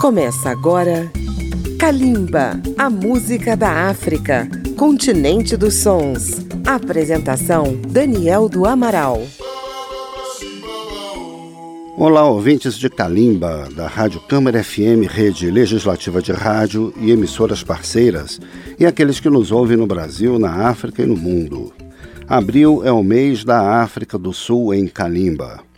Começa agora Kalimba, a música da África, continente dos sons. Apresentação Daniel do Amaral. Olá, ouvintes de Kalimba, da Rádio Câmara FM, rede legislativa de rádio e emissoras parceiras, e aqueles que nos ouvem no Brasil, na África e no mundo. Abril é o mês da África do Sul em Kalimba.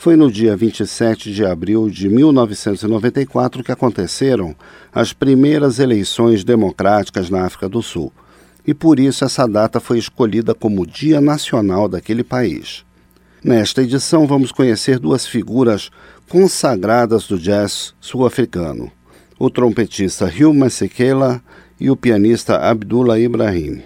Foi no dia 27 de abril de 1994 que aconteceram as primeiras eleições democráticas na África do Sul, e por isso essa data foi escolhida como Dia Nacional daquele país. Nesta edição, vamos conhecer duas figuras consagradas do jazz sul-africano: o trompetista Hugh Masekela e o pianista Abdullah Ibrahim.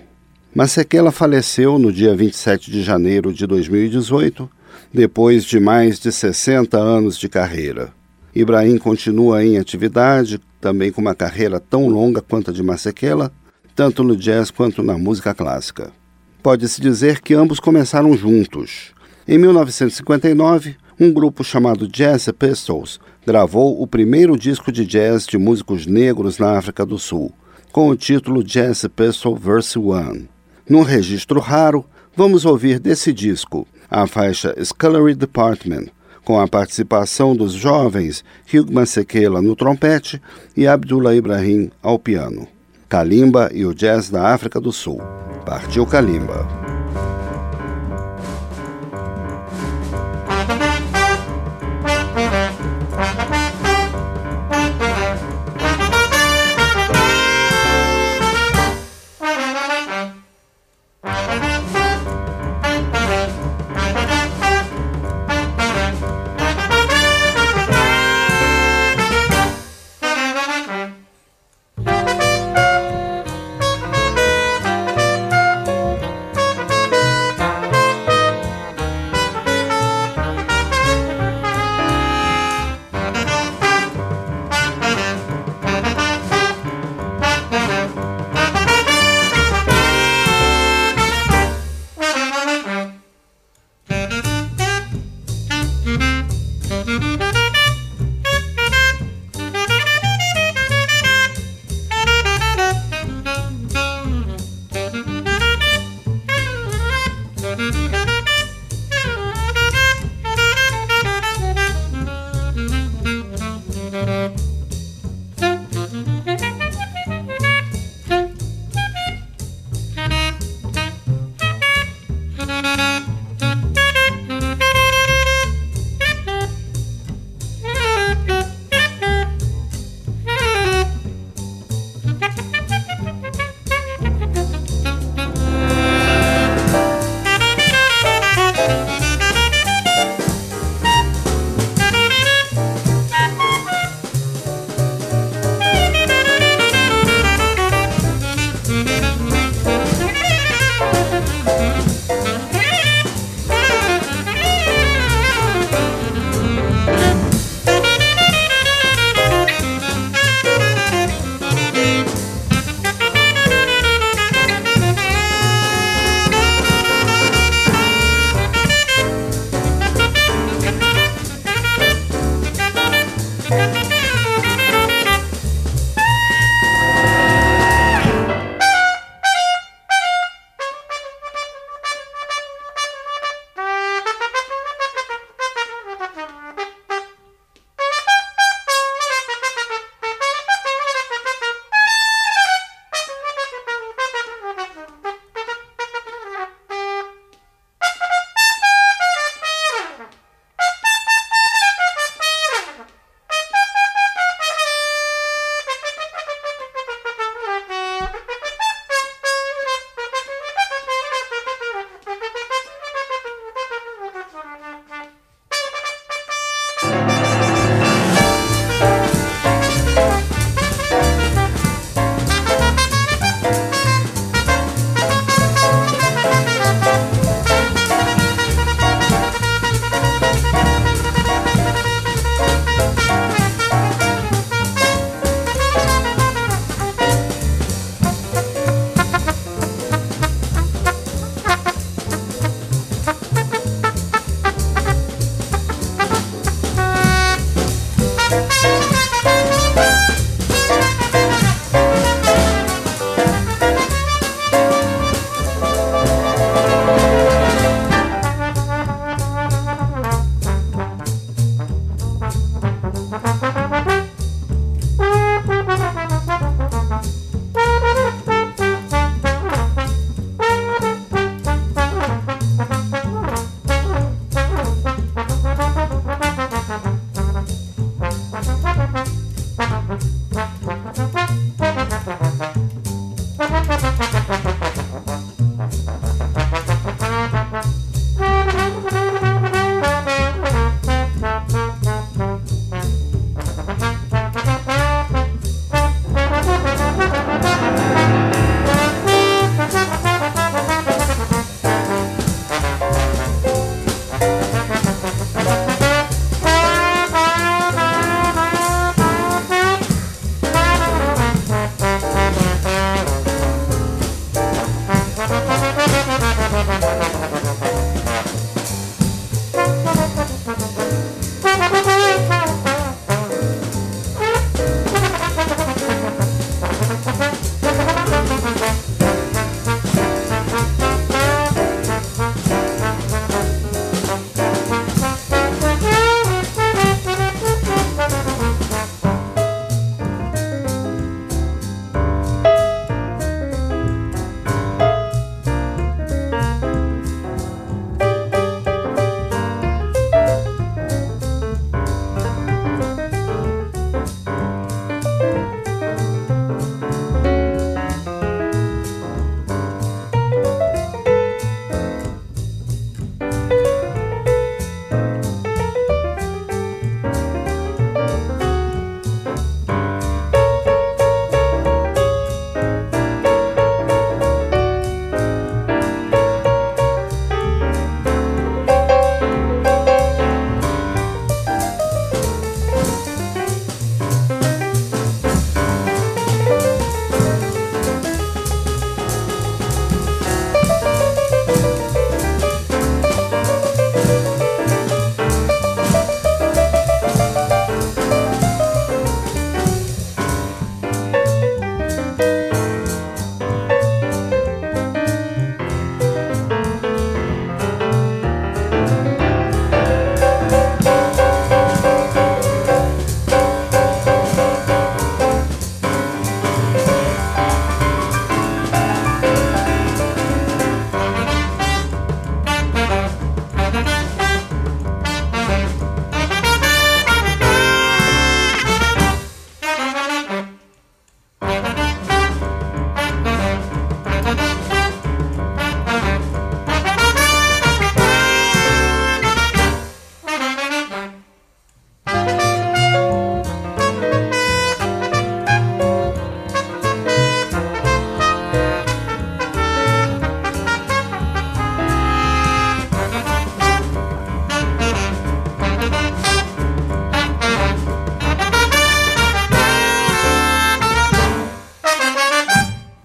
Masekela faleceu no dia 27 de janeiro de 2018, depois de mais de 60 anos de carreira. Ibrahim continua em atividade, também com uma carreira tão longa quanto a de Masekela, tanto no jazz quanto na música clássica. Pode-se dizer que ambos começaram juntos. Em 1959, um grupo chamado Jazz Pistols gravou o primeiro disco de jazz de músicos negros na África do Sul, com o título Jazz Pistol Verse 1. Num registro raro, vamos ouvir desse disco a faixa Scullery Department, com a participação dos jovens Hugh Masekela no trompete e Abdullah Ibrahim ao piano. Kalimba e o jazz da África do Sul. Partiu Kalimba.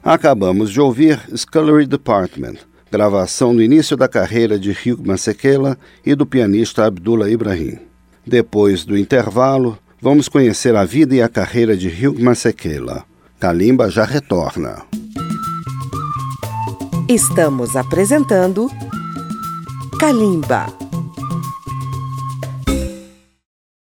Acabamos de ouvir Scullery Department, gravação no início da carreira de Hugh Masekela e do pianista Abdullah Ibrahim. Depois do intervalo, vamos conhecer a vida e a carreira de Hugh Masekela. Kalimba já retorna. Estamos apresentando Kalimba.